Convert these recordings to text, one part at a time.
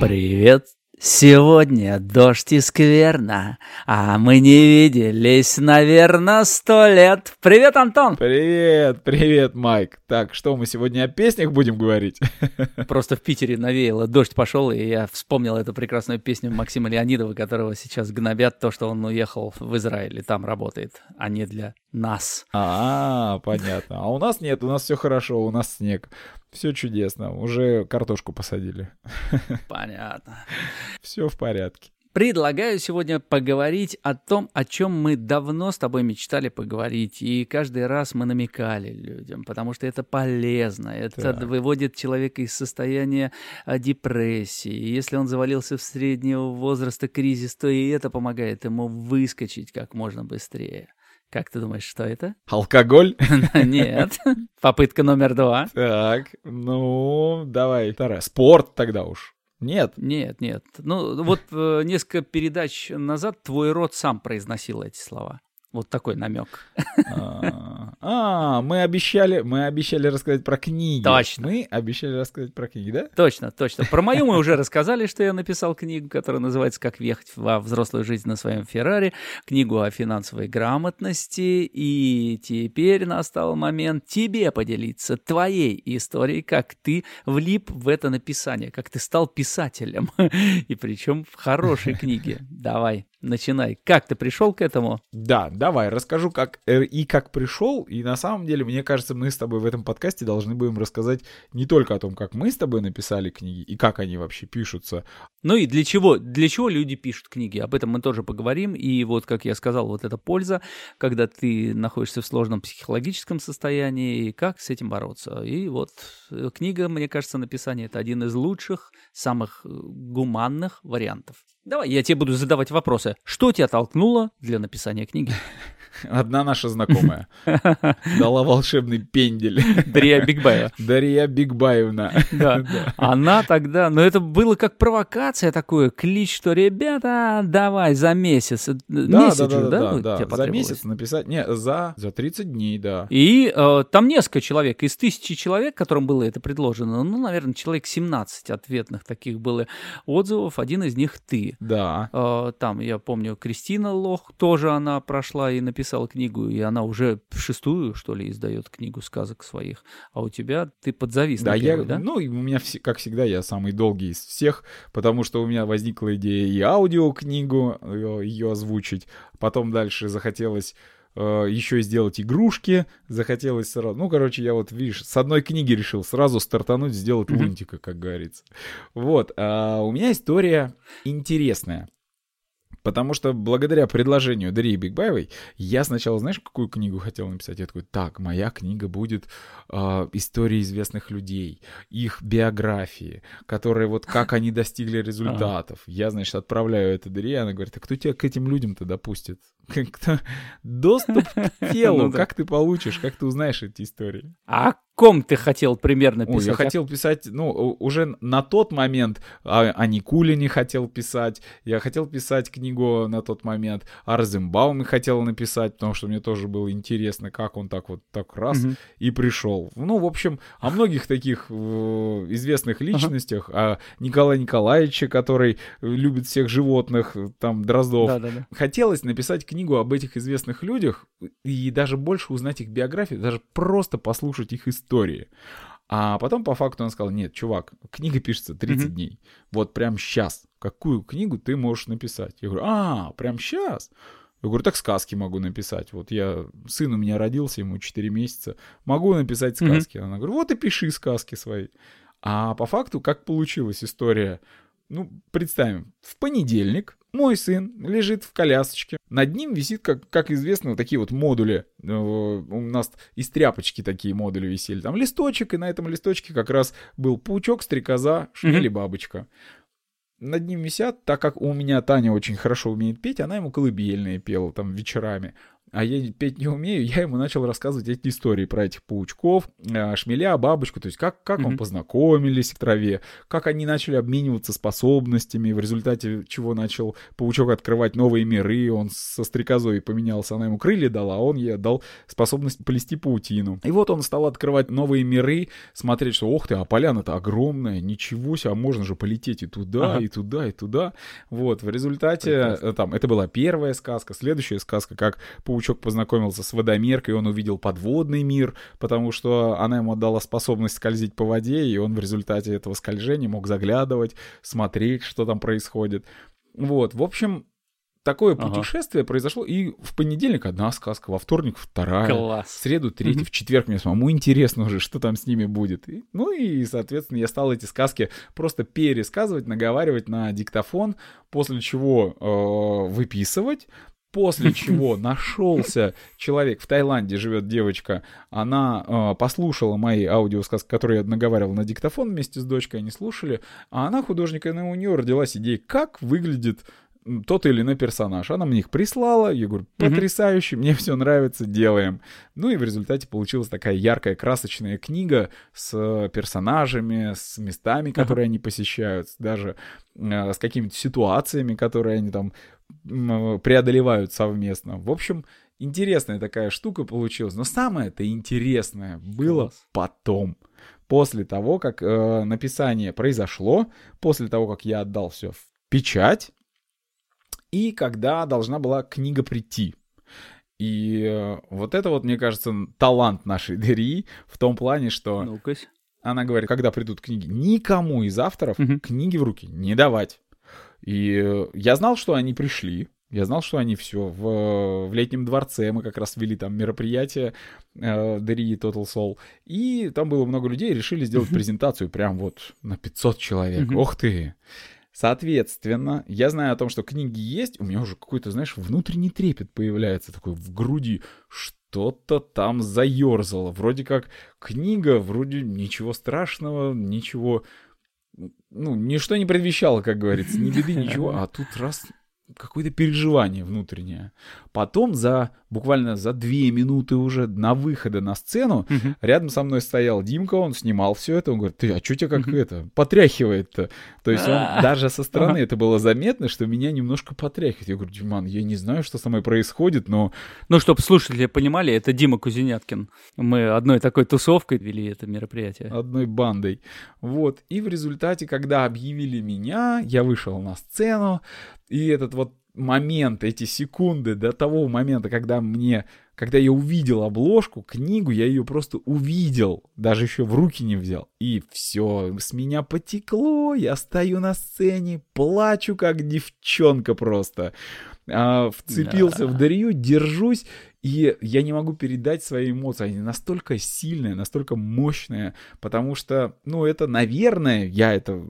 Привет, Сегодня дождь и скверно, а мы не виделись, наверное, сто лет. Привет, Антон! Привет, привет, Майк. Так, что мы сегодня о песнях будем говорить? Просто в Питере навеяло, дождь пошел, и я вспомнил эту прекрасную песню Максима Леонидова, которого сейчас гнобят то, что он уехал в Израиль и там работает, а не для нас. А, понятно. А у нас нет, у нас все хорошо, у нас снег. Все чудесно. Уже картошку посадили. Понятно. Все в порядке. Предлагаю сегодня поговорить о том, о чем мы давно с тобой мечтали поговорить, и каждый раз мы намекали людям, потому что это полезно, это так. выводит человека из состояния а, депрессии. Если он завалился в среднего возраста кризис, то и это помогает ему выскочить как можно быстрее. Как ты думаешь, что это? Алкоголь? Нет. Попытка номер два. Так, ну, давай. Вторая. Спорт тогда уж. Нет. Нет, нет. Ну, вот э, несколько передач назад твой род сам произносил эти слова. Вот такой намек. А, а, мы обещали, мы обещали рассказать про книги. Точно. Мы обещали рассказать про книги, да? Точно, точно. Про мою мы уже рассказали, что я написал книгу, которая называется «Как въехать во взрослую жизнь на своем Феррари», книгу о финансовой грамотности. И теперь настал момент тебе поделиться твоей историей, как ты влип в это написание, как ты стал писателем. И причем в хорошей книге. Давай. Начинай. Как ты пришел к этому? Да, давай, расскажу, как э, и как пришел. И на самом деле, мне кажется, мы с тобой в этом подкасте должны будем рассказать не только о том, как мы с тобой написали книги и как они вообще пишутся. Ну и для чего, для чего люди пишут книги. Об этом мы тоже поговорим. И вот, как я сказал, вот эта польза, когда ты находишься в сложном психологическом состоянии, и как с этим бороться. И вот э, книга, мне кажется, написание это один из лучших, самых э, гуманных вариантов. Давай, я тебе буду задавать вопросы. Что тебя толкнуло для написания книги? Одна наша знакомая дала волшебный пендель. Дарья Бигбаева. Дарья Бигбаевна. Да. Она тогда, но это было как провокация такое, клич, что ребята, давай за месяц. Месяц да, же, да? да, да. За месяц написать, не, за, за 30 дней, да. И э, там несколько человек, из тысячи человек, которым было это предложено, ну, наверное, человек 17 ответных таких было отзывов, один из них ты. Да. Э, там, я помню, Кристина Лох, тоже она прошла и написала написал книгу, и она уже шестую, что ли, издает книгу сказок своих, а у тебя ты подзавис да, на первой, я, да? Ну, у меня, как всегда, я самый долгий из всех, потому что у меня возникла идея и аудиокнигу э, ее озвучить, потом дальше захотелось э, еще сделать игрушки, захотелось сразу... Ну, короче, я вот, видишь, с одной книги решил сразу стартануть, сделать лунтика, как говорится. Вот, а у меня история интересная. Потому что благодаря предложению Дарьи Бигбаевой я сначала, знаешь, какую книгу хотел написать? Я такой, так, моя книга будет э, истории известных людей, их биографии, которые вот как они достигли результатов. Я, значит, отправляю это Дарье, она говорит, а кто тебя к этим людям-то допустит? Кто? Доступ к телу, ну как ты получишь, как ты узнаешь эти истории? А ком ты хотел примерно писать? Ой, я а? хотел писать, ну, уже на тот момент о, о Никулине хотел писать, я хотел писать книгу на тот момент, о Розенбауме хотел написать, потому что мне тоже было интересно, как он так вот так раз угу. и пришел. Ну, в общем, о многих таких э, известных личностях, ага. о Николае Николаевиче, который любит всех животных, там, Дроздов. Да, да, да. Хотелось написать книгу об этих известных людях и даже больше узнать их биографию, даже просто послушать их истории. А потом по факту он сказал, нет, чувак, книга пишется 30 mm-hmm. дней. Вот прям сейчас. Какую книгу ты можешь написать? Я говорю, а, прям сейчас? Я говорю, так сказки могу написать. Вот я, сын у меня родился, ему 4 месяца. Могу написать сказки. Mm-hmm. Она говорит, вот и пиши сказки свои. А по факту, как получилась история? Ну, представим, в понедельник мой сын лежит в колясочке. Над ним висит, как, как известно, вот такие вот модули. Э, у нас из тряпочки такие модули висели. Там листочек, и на этом листочке как раз был паучок, стрекоза, шмель бабочка. Над ним висят, так как у меня Таня очень хорошо умеет петь, она ему колыбельные пела там вечерами. А я петь не умею, я ему начал рассказывать эти истории про этих паучков, э, шмеля, бабочку, то есть как, как mm-hmm. он познакомились в траве, как они начали обмениваться способностями, в результате чего начал паучок открывать новые миры, он со стрекозой поменялся, она ему крылья дала, а он ей дал способность плести паутину. И вот он стал открывать новые миры, смотреть, что, ох ты, а поляна-то огромная, ничего себе, а можно же полететь и туда, ага. и туда, и туда. Вот, в результате, Прекрасно. Э, там, это была первая сказка, следующая сказка, как паучок познакомился с водомеркой, он увидел подводный мир, потому что она ему дала способность скользить по воде, и он в результате этого скольжения мог заглядывать, смотреть, что там происходит. Вот, в общем, такое ага. путешествие произошло, и в понедельник одна сказка, во вторник вторая, Класс. в среду третья, в четверг мне самому интересно уже, что там с ними будет. И, ну и, соответственно, я стал эти сказки просто пересказывать, наговаривать на диктофон, после чего э, выписывать, После чего нашелся человек, в Таиланде живет девочка, она э, послушала мои аудиосказки, которые я наговаривал на диктофон вместе с дочкой, они слушали, а она художник, и у нее родилась идея, как выглядит тот или иной персонаж. Она мне их прислала, я говорю, потрясающе, мне все нравится, делаем. Ну и в результате получилась такая яркая, красочная книга с персонажами, с местами, которые они посещают, даже э, с какими-то ситуациями, которые они там преодолевают совместно. В общем, интересная такая штука получилась. Но самое-то интересное было Класс. потом. После того, как э, написание произошло, после того, как я отдал все в печать, и когда должна была книга прийти. И э, вот это вот, мне кажется, талант нашей Дерии в том плане, что ну она говорит, когда придут книги, никому из авторов угу. книги в руки не давать. И я знал, что они пришли, я знал, что они все в, в летнем дворце, мы как раз вели там мероприятие э, Дарии Total Soul, и там было много людей, решили сделать презентацию прям вот на 500 человек. Ох ты! Соответственно, я знаю о том, что книги есть, у меня уже какой-то, знаешь, внутренний трепет появляется такой в груди. Что-то там заерзало. Вроде как книга, вроде ничего страшного, ничего... Ну, ничто не предвещало, как говорится, ни беды, ничего. А тут раз какое-то переживание внутреннее. Потом за буквально за две минуты уже на выхода на сцену uh-huh. рядом со мной стоял Димка, он снимал все это, он говорит, ты, а что тебя как uh-huh. это потряхивает-то? То есть он даже со стороны это было заметно, что меня немножко потряхивает. Я говорю, Диман, я не знаю, что со мной происходит, но... Ну, чтобы слушатели понимали, это Дима Кузеняткин. Мы одной такой тусовкой вели это мероприятие. Одной бандой. Вот. И в результате, когда объявили меня, я вышел на сцену, и этот вот момент, эти секунды до того момента, когда мне, когда я увидел обложку, книгу, я ее просто увидел, даже еще в руки не взял. И все, с меня потекло, я стою на сцене, плачу как девчонка просто. А, вцепился да. в Дарью, держусь, и я не могу передать свои эмоции. Они настолько сильные, настолько мощные, потому что, ну, это, наверное, я это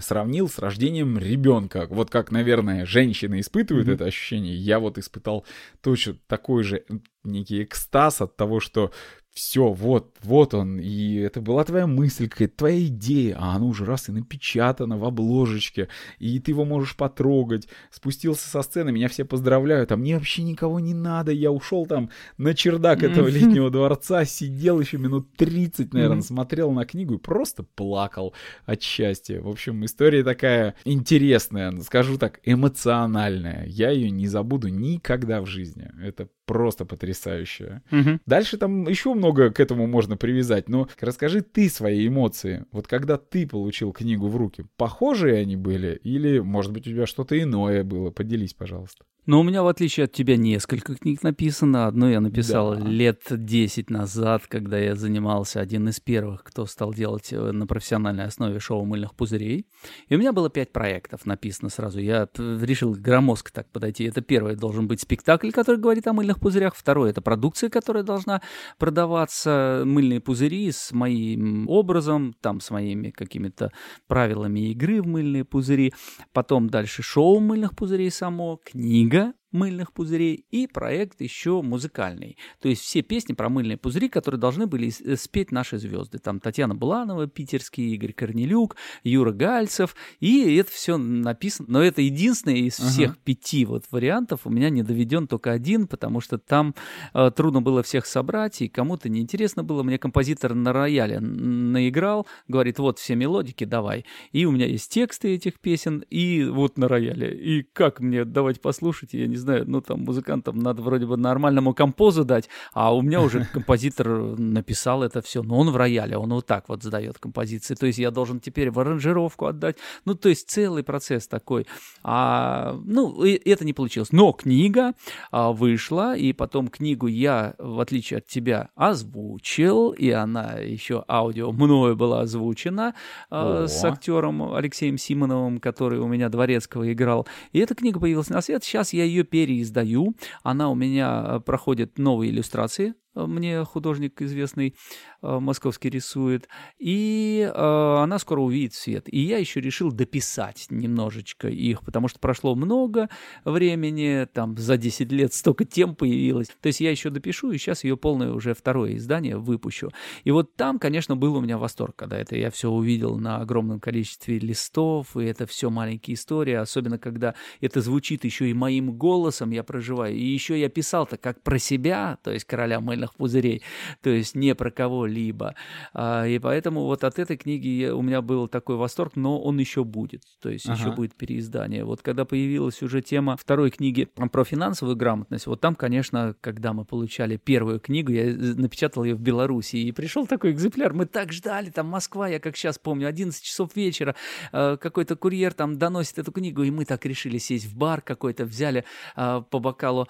сравнил с рождением ребенка. Вот как, наверное, женщины испытывают mm-hmm. это ощущение, я вот испытал точно такой же некий экстаз от того, что все, вот, вот он, и это была твоя мысль, какая-то твоя идея, а оно уже раз и напечатано в обложечке, и ты его можешь потрогать. Спустился со сцены, меня все поздравляют, а мне вообще никого не надо, я ушел там на чердак этого летнего дворца, сидел еще минут 30, наверное, смотрел на книгу и просто плакал от счастья. В общем, история такая интересная, скажу так, эмоциональная. Я ее не забуду никогда в жизни. Это просто потрясающе. Угу. Дальше там еще много к этому можно привязать, но расскажи ты свои эмоции. Вот когда ты получил книгу в руки, похожие они были или, может быть, у тебя что-то иное было? Поделись, пожалуйста. Но у меня, в отличие от тебя, несколько книг написано. Одну я написал да. лет 10 назад, когда я занимался один из первых, кто стал делать э, на профессиональной основе шоу мыльных пузырей. И у меня было пять проектов написано сразу. Я решил громоздко так подойти. Это первый должен быть спектакль, который говорит о мыльных пузырях. Второй — это продукция, которая должна продаваться. Мыльные пузыри с моим образом, там с моими какими-то правилами игры в мыльные пузыри. Потом дальше шоу мыльных пузырей само, книга, книга мыльных пузырей и проект еще музыкальный. То есть все песни про мыльные пузыри, которые должны были э, спеть наши звезды. Там Татьяна Буланова, питерский, Игорь Корнелюк, Юра Гальцев. И это все написано. Но это единственное из всех uh-huh. пяти вот вариантов. У меня не доведен только один, потому что там э, трудно было всех собрать, и кому-то неинтересно было. Мне композитор на рояле наиграл, говорит, вот все мелодики, давай. И у меня есть тексты этих песен, и вот на рояле. И как мне давать послушать, я не знаю, ну там музыкантам надо вроде бы нормальному композу дать, а у меня уже композитор написал это все, но он в рояле, он вот так вот задает композиции, то есть я должен теперь в аранжировку отдать, ну то есть целый процесс такой, а, ну это не получилось, но книга а, вышла, и потом книгу я, в отличие от тебя, озвучил, и она еще аудио мною была озвучена а, с актером Алексеем Симоновым, который у меня Дворецкого играл, и эта книга появилась на свет, сейчас я ее переиздаю. Она у меня э, проходит новые иллюстрации мне художник известный э, московский рисует, и э, она скоро увидит свет. И я еще решил дописать немножечко их, потому что прошло много времени, там за 10 лет столько тем появилось. То есть я еще допишу, и сейчас ее полное уже второе издание выпущу. И вот там, конечно, был у меня восторг, когда это я все увидел на огромном количестве листов, и это все маленькие истории, особенно когда это звучит еще и моим голосом, я проживаю. И еще я писал-то как про себя, то есть короля мыльных воздушных пузырей, то есть не про кого-либо. А, и поэтому вот от этой книги у меня был такой восторг, но он еще будет, то есть ага. еще будет переиздание. Вот когда появилась уже тема второй книги про финансовую грамотность, вот там, конечно, когда мы получали первую книгу, я напечатал ее в Беларуси, и пришел такой экземпляр, мы так ждали, там Москва, я как сейчас помню, 11 часов вечера, э, какой-то курьер там доносит эту книгу, и мы так решили сесть в бар какой-то, взяли э, по бокалу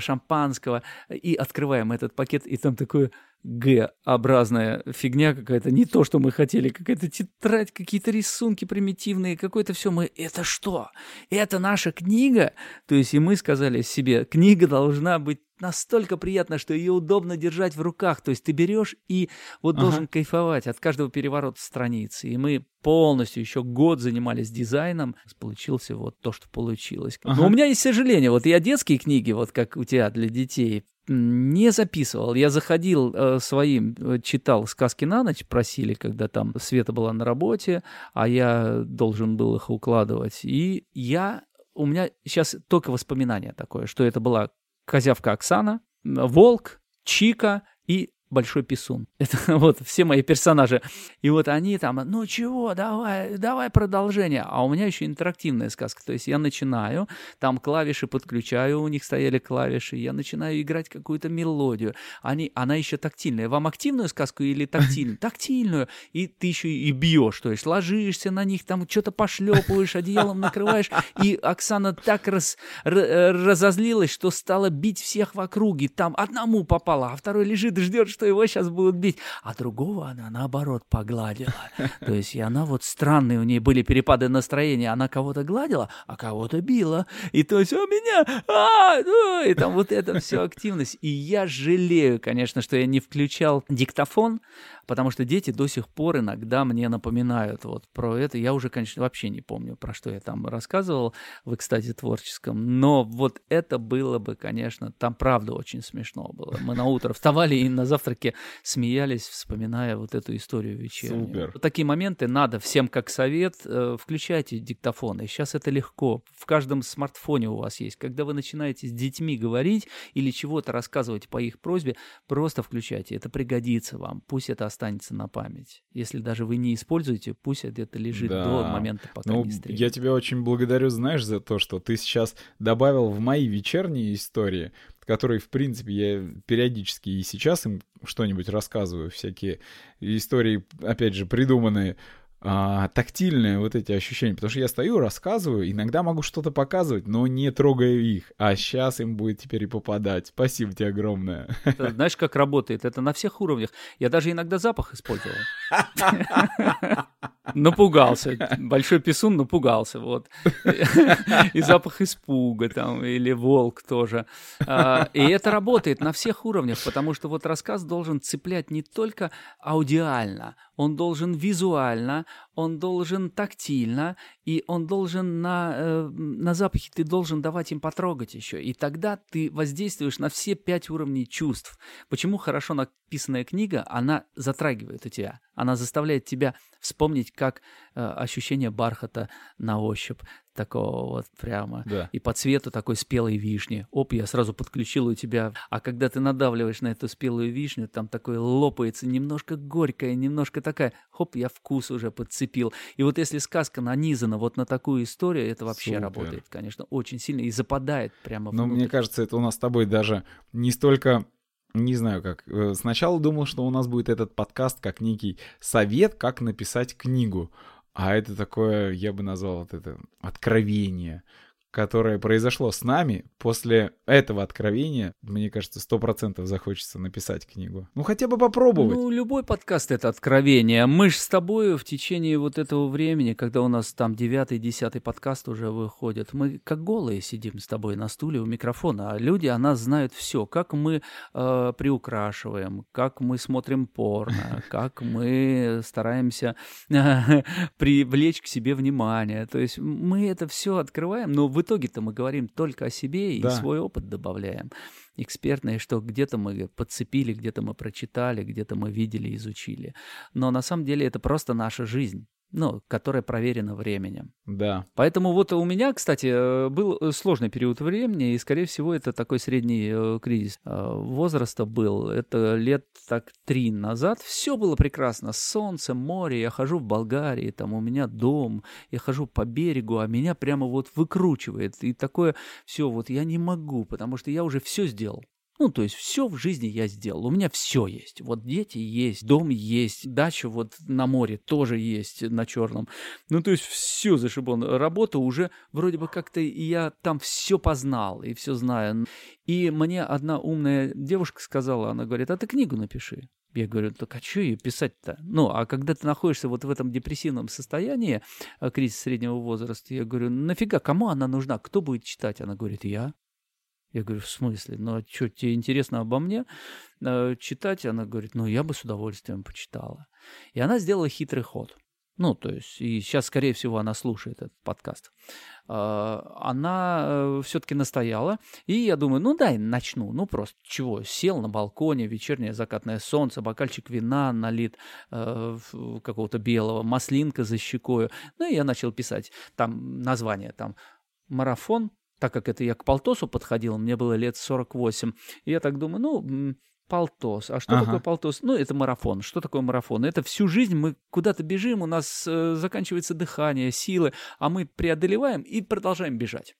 шампанского и открываем этот пакет пакет, и там такое Г-образная фигня какая-то, не то, что мы хотели, какая-то тетрадь, какие-то рисунки примитивные, какое-то все. Мы, это что? Это наша книга? То есть и мы сказали себе, книга должна быть настолько приятна, что ее удобно держать в руках. То есть ты берешь и вот ага. должен кайфовать от каждого переворота страницы. И мы полностью еще год занимались дизайном. Получился вот то, что получилось. Ага. Но у меня есть сожаление. Вот я детские книги, вот как у тебя для детей, не записывал. Я заходил э, своим, э, читал сказки на ночь, просили, когда там Света была на работе, а я должен был их укладывать. И я, у меня сейчас только воспоминание такое, что это была козявка Оксана, волк, Чика и Большой Писун. Это вот все мои персонажи. И вот они там, ну чего, давай, давай продолжение. А у меня еще интерактивная сказка. То есть я начинаю, там клавиши подключаю, у них стояли клавиши, я начинаю играть какую-то мелодию. Они, она еще тактильная. Вам активную сказку или тактильную? Тактильную. И ты еще и бьешь, то есть ложишься на них, там что-то пошлепываешь, одеялом накрываешь. И Оксана так раз, разозлилась, что стала бить всех в округе. Там одному попала, а второй лежит и ждет, что его сейчас будут бить. А другого она, наоборот, погладила. То есть и она вот странные, у нее были перепады настроения. Она кого-то гладила, а кого-то била. И то есть, у меня, а, ну, и там вот это все активность. И я жалею, конечно, что я не включал диктофон, потому что дети до сих пор иногда мне напоминают вот про это. Я уже, конечно, вообще не помню, про что я там рассказывал в «Экстазе творческом», но вот это было бы, конечно, там правда очень смешно было. Мы на утро вставали и на завтраке смеялись, вспоминая вот эту историю вечернюю. Супер. Вот такие моменты надо всем как совет, э, включайте диктофоны. Сейчас это легко. В каждом смартфоне у вас есть. Когда вы начинаете с детьми говорить или чего-то рассказывать по их просьбе, просто включайте. Это пригодится вам. Пусть это останется на память. Если даже вы не используете, пусть это лежит да. до момента, пока ну, не стрелит. Я тебя очень благодарю, знаешь, за то, что ты сейчас добавил в мои вечерние истории, которые, в принципе, я периодически и сейчас им что-нибудь рассказываю, всякие истории, опять же, придуманные а, тактильные вот эти ощущения, потому что я стою, рассказываю, иногда могу что-то показывать, но не трогаю их, а сейчас им будет теперь и попадать. Спасибо тебе огромное. Знаешь, как работает? Это на всех уровнях. Я даже иногда запах использовал. Напугался. Большой писун напугался, вот. И запах испуга там, или волк тоже. А, и это работает на всех уровнях, потому что вот рассказ должен цеплять не только аудиально, он должен визуально, он должен тактильно, и он должен на, э, на запахе, ты должен давать им потрогать еще. И тогда ты воздействуешь на все пять уровней чувств. Почему хорошо написанная книга, она затрагивает у тебя, она заставляет тебя вспомнить, как э, ощущение бархата на ощупь, такого вот прямо. Да. И по цвету такой спелой вишни. Оп, я сразу подключил у тебя. А когда ты надавливаешь на эту спелую вишню, там такое лопается, немножко горькая, немножко такая. Хоп, я вкус уже подцепил. И вот если сказка нанизана вот на такую историю, это вообще Супер. работает, конечно, очень сильно и западает прямо Но внутрь. мне кажется, это у нас с тобой даже не столько не знаю как. э, Сначала думал, что у нас будет этот подкаст как некий совет, как написать книгу. А это такое, я бы назвал вот это откровение, которое произошло с нами. После этого откровения, мне кажется, сто процентов захочется написать книгу. Ну, хотя бы попробовать. Ну, любой подкаст — это откровение. Мы же с тобой в течение вот этого времени, когда у нас там девятый, десятый подкаст уже выходит, мы как голые сидим с тобой на стуле у микрофона, а люди о нас знают все, как мы э, приукрашиваем, как мы смотрим порно, как мы стараемся привлечь к себе внимание. То есть мы это все открываем, но в итоге-то мы говорим только о себе и Да. свой опыт добавляем экспертное, что где-то мы подцепили, где-то мы прочитали, где-то мы видели, изучили. Но на самом деле это просто наша жизнь, ну, которая проверена временем. Да. Поэтому вот у меня, кстати, э, был э, сложный период времени, и, скорее всего, это такой средний э, кризис возраста был. Это лет так три назад. Все было прекрасно. Солнце, море, я хожу в Болгарии, там у меня дом, я хожу по берегу, а меня прямо вот выкручивает. И такое все, вот я не могу, потому что я уже все сделал. Ну, то есть все в жизни я сделал. У меня все есть. Вот дети есть, дом есть, дача вот на море тоже есть на черном. Ну, то есть все зашибон. Работа уже вроде бы как-то я там все познал и все знаю. И мне одна умная девушка сказала, она говорит, а ты книгу напиши. Я говорю, так а что ее писать-то? Ну, а когда ты находишься вот в этом депрессивном состоянии, э, кризис среднего возраста, я говорю, нафига, кому она нужна? Кто будет читать? Она говорит, я. Я говорю, в смысле? Ну, а что, тебе интересно обо мне э, читать? Она говорит, ну, я бы с удовольствием почитала. И она сделала хитрый ход. Ну, то есть, и сейчас, скорее всего, она слушает этот подкаст. Э, Она все-таки настояла, и я думаю, ну, дай начну. Ну, просто чего? Сел на балконе, вечернее закатное солнце, бокальчик вина налит э, какого-то белого, маслинка за щекою. Ну, и я начал писать. Там название, там, марафон, так как это я к полтосу подходил, мне было лет 48, и я так думаю, ну, полтос. А что Ага. такое полтос? Ну, это марафон. Что такое марафон? Это всю жизнь мы куда-то бежим, у нас э, заканчивается дыхание, силы, а мы преодолеваем и продолжаем бежать.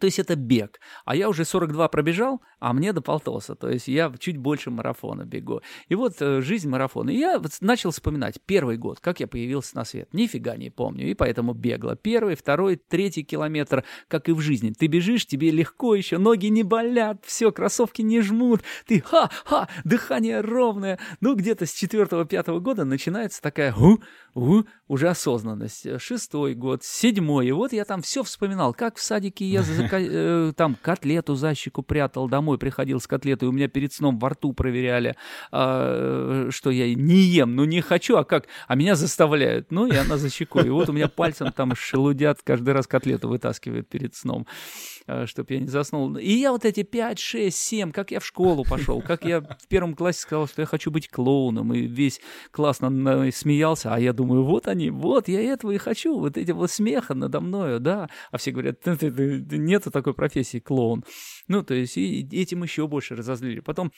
То есть это бег. А я уже 42 пробежал, а мне до полтоса. То есть я чуть больше марафона бегу. И вот э, жизнь марафона. И я начал вспоминать первый год, как я появился на свет. Нифига не помню. И поэтому бегла. Первый, второй, третий километр, как и в жизни. Ты бежишь, тебе легко еще, ноги не болят, все, кроссовки не жмут. Ты ха-ха, дыхание ровное. Ну, где-то с четвертого-пятого года начинается такая у, у, уже осознанность. Шестой год, седьмой. И вот я там все вспоминал, как в садике я э, там котлету за щеку прятал, домой приходил с котлетой, у меня перед сном во рту проверяли, а, что я не ем, ну не хочу, а как? А меня заставляют. Ну, и она за щекой. И вот у меня пальцем там шелудят, каждый раз котлету вытаскивают перед сном, чтобы я не заснул. И я вот эти 5, 6, 7, как я в школу пошел, как я в первом классе сказал, что я хочу быть клоуном, и весь класс над мной смеялся, а я думаю, вот они, вот, я этого и хочу, вот этого смеха надо мною, да. А все говорят, «Ты- ты- ты- ты- нету такой профессии клоун. Ну, то есть, и этим еще больше разозлили. Потом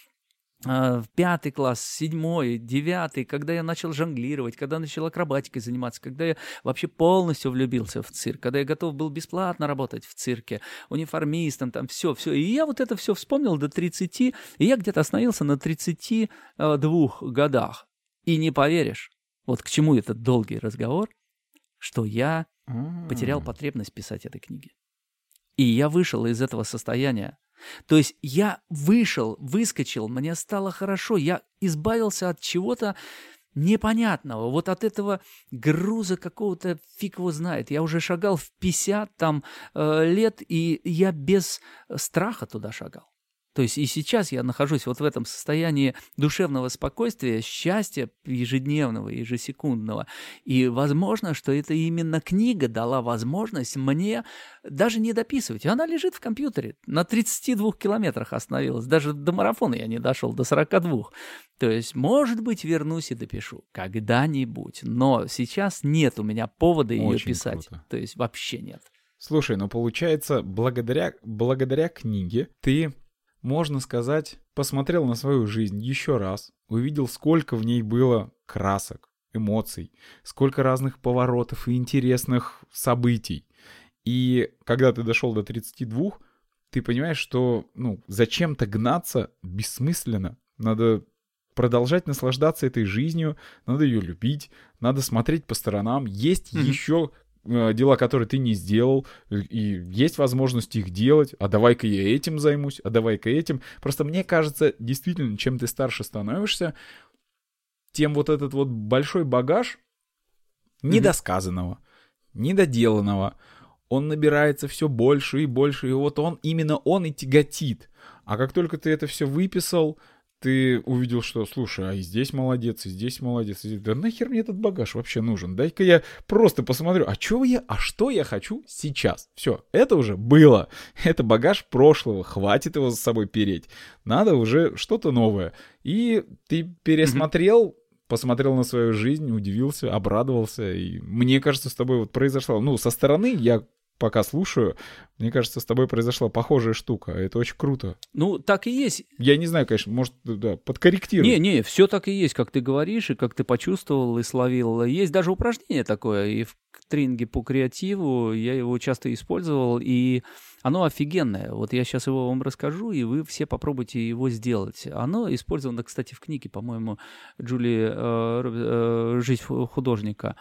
в пятый класс, седьмой, девятый, когда я начал жонглировать, когда начал акробатикой заниматься, когда я вообще полностью влюбился в цирк, когда я готов был бесплатно работать в цирке, униформистом, там все, все. И я вот это все вспомнил до 30, и я где-то остановился на 32 годах. И не поверишь, вот к чему этот долгий разговор, что я потерял потребность писать этой книги. И я вышел из этого состояния. То есть я вышел, выскочил, мне стало хорошо, я избавился от чего-то непонятного, вот от этого груза какого-то фиг его знает. Я уже шагал в 50 там э, лет, и я без страха туда шагал. То есть и сейчас я нахожусь вот в этом состоянии душевного спокойствия, счастья ежедневного, ежесекундного. И возможно, что это именно книга дала возможность мне даже не дописывать. Она лежит в компьютере. На 32 километрах остановилась. Даже до марафона я не дошел, до 42. То есть, может быть, вернусь и допишу. Когда-нибудь. Но сейчас нет у меня повода ее Очень писать. круто. То есть вообще нет. Слушай, ну получается, благодаря, благодаря книге ты, можно сказать, посмотрел на свою жизнь еще раз, увидел, сколько в ней было красок, эмоций, сколько разных поворотов и интересных событий. И когда ты дошел до 32, ты понимаешь, что ну, зачем-то гнаться бессмысленно. Надо продолжать наслаждаться этой жизнью, надо ее любить, надо смотреть по сторонам. Есть Мгм. еще дела, которые ты не сделал, и есть возможность их делать, а давай-ка я этим займусь, а давай-ка этим. Просто мне кажется, действительно, чем ты старше становишься, тем вот этот вот большой багаж недосказанного, недоделанного, он набирается все больше и больше, и вот он, именно он и тяготит. А как только ты это все выписал, ты увидел, что, слушай, а и здесь молодец, и здесь молодец, и здесь... да нахер мне этот багаж вообще нужен? Дай-ка я просто посмотрю, а что я, а что я хочу сейчас? Все, это уже было, это багаж прошлого, хватит его за собой переть, надо уже что-то новое. И ты пересмотрел, посмотрел на свою жизнь, удивился, обрадовался, и мне кажется, с тобой вот произошло, ну, со стороны я пока слушаю, мне кажется, с тобой произошла похожая штука. Это очень круто. Ну, так и есть. Я не знаю, конечно, может, да, подкорректируй. Не, не, все так и есть, как ты говоришь, и как ты почувствовал и словил. Есть даже упражнение такое, и в тренинге по креативу я его часто использовал, и оно офигенное. Вот я сейчас его вам расскажу, и вы все попробуйте его сделать. Оно использовано, кстати, в книге, по-моему, Джули э, э, «Жизнь художника»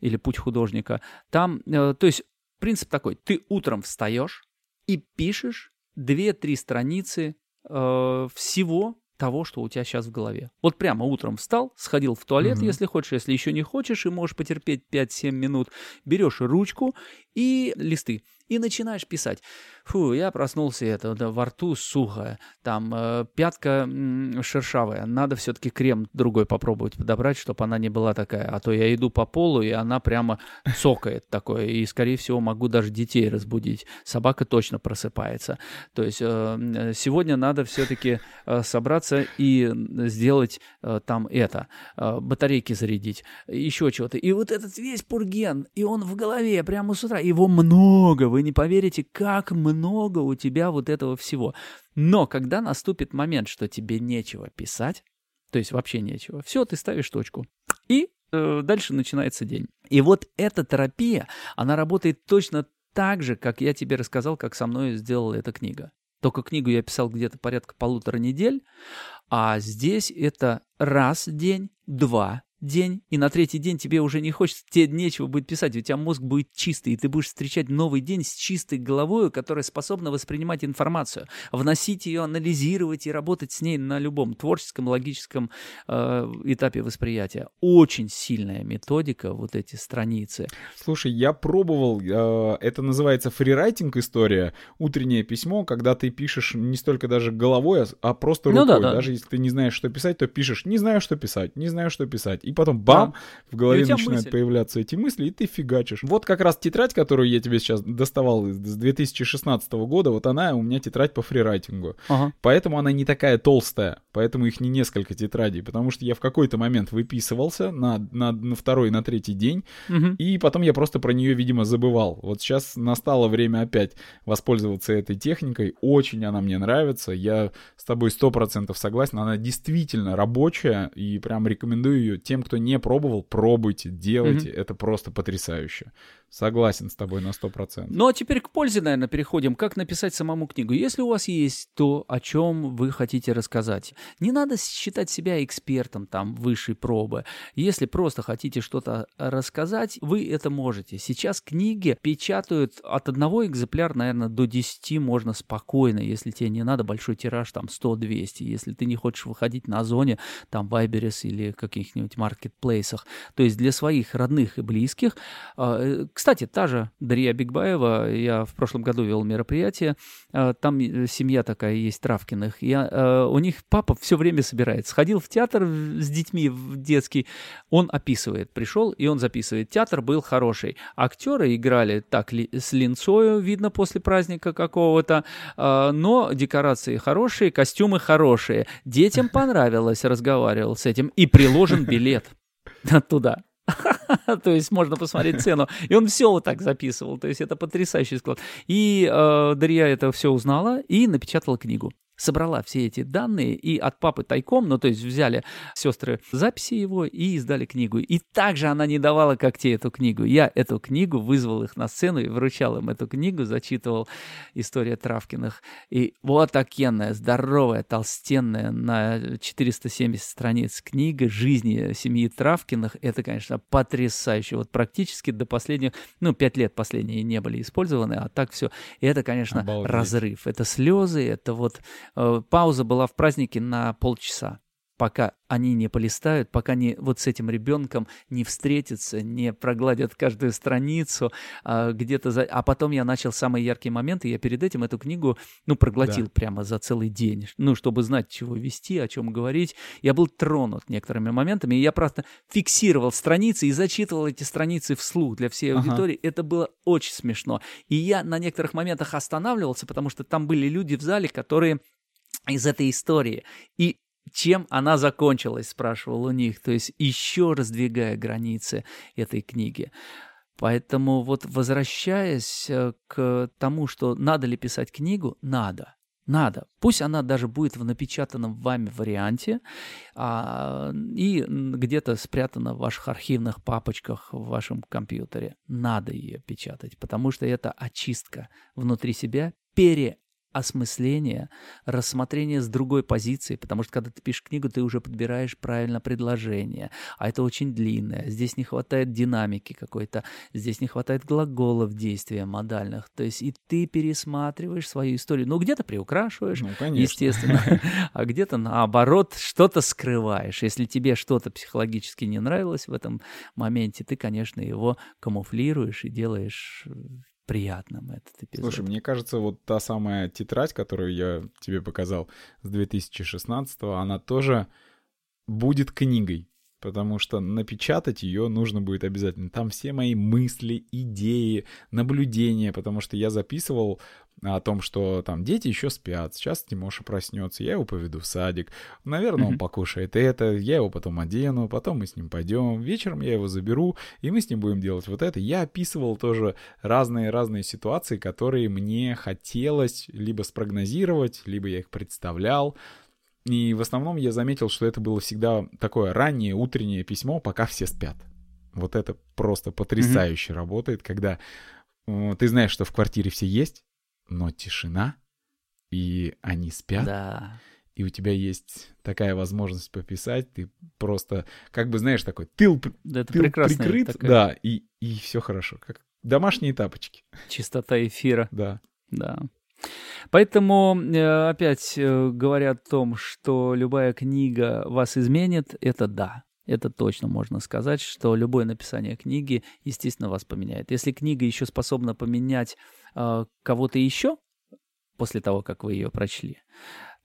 или «Путь художника». Там, э, то есть принцип такой, ты утром встаешь и пишешь 2-3 страницы э, всего того, что у тебя сейчас в голове. Вот прямо утром встал, сходил в туалет, Мгм. если хочешь, если еще не хочешь, и можешь потерпеть 5-7 минут, берешь ручку и листы, и начинаешь писать. Фу, я проснулся, это да, во рту сухо, там э, пятка м, шершавая, надо все-таки крем другой попробовать подобрать, чтобы она не была такая, а то я иду по полу, и она прямо цокает такое, и, скорее всего, могу даже детей разбудить. Собака точно просыпается. То есть э, сегодня надо все-таки собраться и сделать э, там это, э, батарейки зарядить, еще чего-то. И вот этот весь пурген, и он в голове прямо с утра, его много, вы не поверите, как много у тебя вот этого всего. Но когда наступит момент, что тебе нечего писать, то есть вообще нечего, все, ты ставишь точку. И э, дальше начинается день. И вот эта терапия, она работает точно так же, как я тебе рассказал, как со мной сделала эта книга. Только книгу я писал где-то порядка полутора недель, а здесь это раз день, два день, и на третий день тебе уже не хочется, тебе нечего будет писать, у тебя мозг будет чистый, и ты будешь встречать новый день с чистой головой, которая способна воспринимать информацию, вносить ее, анализировать и работать с ней на любом творческом, логическом э, этапе восприятия. Очень сильная методика, вот эти страницы. Слушай, я пробовал, э, это называется фрирайтинг история, утреннее письмо, когда ты пишешь не столько даже головой, а, а просто Ну рукой. да, да. Даже если ты не знаешь, что писать, то пишешь не знаю, что писать, не знаю, что писать. И потом бам, Да. в голове начинают мысль. появляться эти мысли, и ты фигачишь. Вот как раз тетрадь, которую я тебе сейчас доставал с 2016 года, вот она у меня тетрадь по фрирайтингу. Ага. Поэтому она не такая толстая, поэтому их не несколько тетрадей, потому что я в какой-то момент выписывался на, на, на второй, на третий день, Мгм. и потом я просто про нее, видимо, забывал. Вот сейчас настало время опять воспользоваться этой техникой. Очень она мне нравится. Я с тобой сто процентов согласен. Она действительно рабочая, и прям рекомендую ее тем, кто не пробовал, пробуйте, делайте. Это просто потрясающе. Согласен с тобой на сто процентов. Ну а теперь к пользе, наверное, переходим. Как написать самому книгу? Если у вас есть то, о чем вы хотите рассказать, не надо считать себя экспертом там высшей пробы. Если просто хотите что-то рассказать, вы это можете. Сейчас книги печатают от одного экземпляра, наверное, до 10 можно спокойно, если тебе не надо большой тираж, там 100-200. Если ты не хочешь выходить на Озоне, там Вайберес или каких-нибудь маркетплейсах. То есть для своих родных и близких. А, э, Кстати, та же Дарья Бигбаева, я в прошлом году вел мероприятие, э, там э, семья такая есть Травкиных, я, э, у них папа все время собирает. Сходил в театр с детьми в детский, он описывает, пришел и он записывает. Театр был хороший, актеры играли так с линцою, видно после праздника какого-то, но декорации хорошие, костюмы хорошие. Детям понравилось, разговаривал с этим, и приложен билет туда. То есть можно посмотреть цену. И он все вот так записывал. То есть это потрясающий склад. И э, Дарья это все узнала и напечатала книгу собрала все эти данные и от папы тайком, ну то есть взяли сестры записи его и издали книгу. И также она не давала как те эту книгу. Я эту книгу вызвал их на сцену и вручал им эту книгу, зачитывал «История Травкиных». И вот такенная, здоровая, толстенная на 470 страниц книга жизни семьи Травкиных. Это, конечно, потрясающе. Вот практически до последних, ну, пять лет последние не были использованы, а так все. И это, конечно, Обалдеть. разрыв. Это слезы, это вот пауза была в празднике на полчаса пока они не полистают, пока не вот с этим ребенком не встретятся, не прогладят каждую страницу, а, где-то за... А потом я начал самые яркие моменты, я перед этим эту книгу, ну, проглотил да. прямо за целый день, ну, чтобы знать, чего вести, о чем говорить. Я был тронут некоторыми моментами, и я просто фиксировал страницы и зачитывал эти страницы вслух для всей аудитории. Ага. Это было очень смешно. И я на некоторых моментах останавливался, потому что там были люди в зале, которые из этой истории. И чем она закончилась, спрашивал у них, то есть еще раздвигая границы этой книги. Поэтому вот возвращаясь э, к тому, что надо ли писать книгу, надо. Надо. Пусть она даже будет в напечатанном вами варианте а, и где-то спрятана в ваших архивных папочках в вашем компьютере. Надо ее печатать, потому что это очистка внутри себя, пере осмысление, рассмотрение с другой позиции, потому что когда ты пишешь книгу, ты уже подбираешь правильно предложение, а это очень длинное, здесь не хватает динамики какой-то, здесь не хватает глаголов действия модальных, то есть и ты пересматриваешь свою историю, ну где-то приукрашиваешь, ну, естественно, а где-то наоборот что-то скрываешь. Если тебе что-то психологически не нравилось в этом моменте, ты, конечно, его камуфлируешь и делаешь приятным этот эпизод. Слушай, мне кажется, вот та самая тетрадь, которую я тебе показал с 2016 она тоже будет книгой, потому что напечатать ее нужно будет обязательно. Там все мои мысли, идеи, наблюдения, потому что я записывал о том, что там дети еще спят, сейчас Тимоша проснется, я его поведу в садик, наверное, он покушает это, я его потом одену, потом мы с ним пойдем, вечером я его заберу, и мы с ним будем делать вот это. Я описывал тоже разные-разные ситуации, которые мне хотелось либо спрогнозировать, либо я их представлял, и в основном я заметил, что это было всегда такое раннее утреннее письмо, пока все спят. Вот это просто потрясающе mm-hmm. работает, когда э, ты знаешь, что в квартире все есть, но тишина, и они спят. Да. И у тебя есть такая возможность пописать, ты просто, как бы, знаешь, такой тыл, да, это тыл прикрыт, такая... да, и, и все хорошо, как домашние тапочки. Чистота эфира. Да. Да. Поэтому э, опять э, говоря о том, что любая книга вас изменит, это да. Это точно можно сказать, что любое написание книги, естественно, вас поменяет. Если книга еще способна поменять э, кого-то еще после того, как вы ее прочли,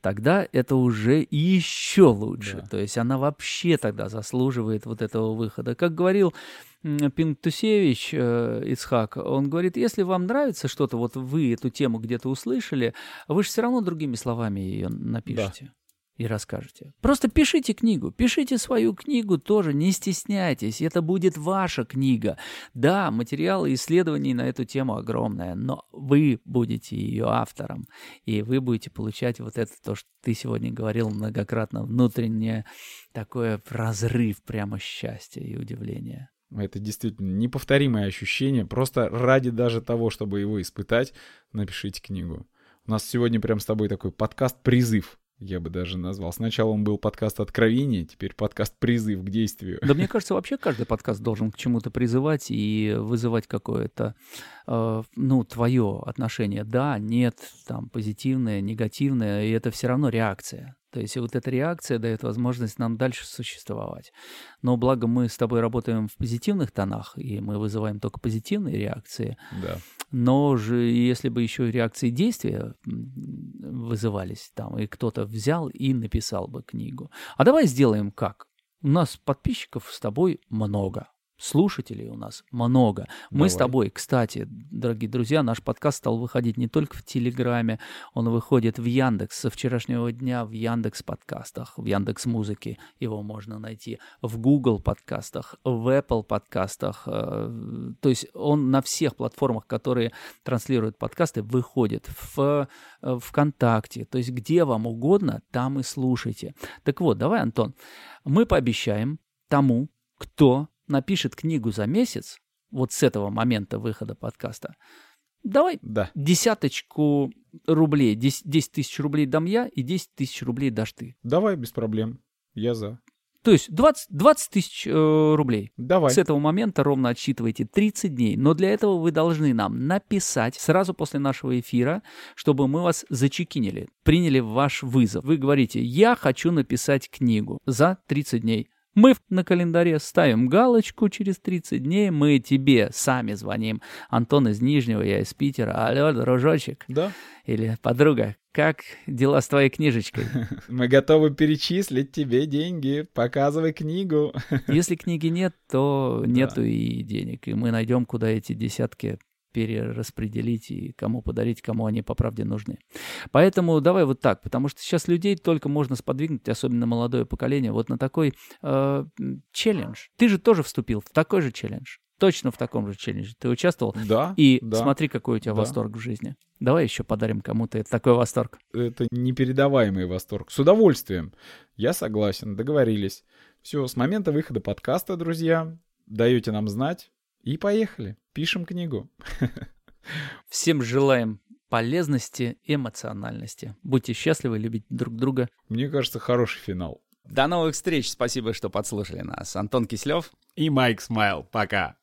тогда это уже еще лучше. Да. То есть она вообще тогда заслуживает вот этого выхода. Как говорил Пинтусевич э, Ицхак, он говорит, если вам нравится что-то, вот вы эту тему где-то услышали, вы же все равно другими словами ее напишите. Да и расскажете. Просто пишите книгу, пишите свою книгу тоже, не стесняйтесь, это будет ваша книга. Да, материалы исследований на эту тему огромное, но вы будете ее автором, и вы будете получать вот это, то, что ты сегодня говорил многократно, внутреннее такое разрыв прямо счастья и удивления. Это действительно неповторимое ощущение. Просто ради даже того, чтобы его испытать, напишите книгу. У нас сегодня прям с тобой такой подкаст-призыв я бы даже назвал. Сначала он был подкаст откровения, теперь подкаст призыв к действию. Да мне кажется, вообще каждый подкаст должен к чему-то призывать и вызывать какое-то, э, ну, твое отношение. Да, нет, там, позитивное, негативное, и это все равно реакция. То есть вот эта реакция дает возможность нам дальше существовать. Но благо мы с тобой работаем в позитивных тонах, и мы вызываем только позитивные реакции. Да. Но же если бы еще реакции действия вызывались там, и кто-то взял и написал бы книгу. А давай сделаем как? У нас подписчиков с тобой много. Слушателей у нас много. Мы Давай. с тобой, кстати, дорогие друзья, наш подкаст стал выходить не только в Телеграме, он выходит в Яндекс со вчерашнего дня в Яндекс подкастах, в Яндекс музыке его можно найти, в Google подкастах, в Apple подкастах. э, То есть он на всех платформах, которые транслируют подкасты, выходит в э, ВКонтакте. То есть где вам угодно, там и слушайте. Так вот, давай, Антон, мы пообещаем тому, кто напишет книгу за месяц, вот с этого момента выхода подкаста, давай Да. десяточку рублей, 10, 10 тысяч рублей дам я и 10 тысяч рублей дашь ты. Давай, без проблем. Я за. То есть 20, 20 тысяч э, рублей. Давай. С этого момента ровно отсчитывайте 30 дней. Но для этого вы должны нам написать сразу после нашего эфира, чтобы мы вас зачекинили, приняли ваш вызов. Вы говорите, я хочу написать книгу за 30 дней. Мы на календаре ставим галочку через 30 дней, мы тебе сами звоним. Антон из Нижнего, я из Питера. Алло, дружочек Да. или подруга, как дела с твоей книжечкой? Мы готовы перечислить тебе деньги. Показывай книгу. Если книги нет, то нету и денег. И мы найдем, куда эти десятки перераспределить и кому подарить, кому они по правде нужны. Поэтому давай вот так, потому что сейчас людей только можно сподвигнуть, особенно молодое поколение, вот на такой э, челлендж. Ты же тоже вступил в такой же челлендж. Точно в таком же челлендже. Ты участвовал. Да. И да. смотри, какой у тебя Да. восторг в жизни. Давай еще подарим кому-то такой восторг. Это непередаваемый восторг. С удовольствием. Я согласен. Договорились. Все, с момента выхода подкаста, друзья, даете нам знать. И поехали. Пишем книгу. Всем желаем полезности и эмоциональности. Будьте счастливы, любите друг друга. Мне кажется, хороший финал. До новых встреч. Спасибо, что подслушали нас. Антон Кислев. И Майк Смайл. Пока.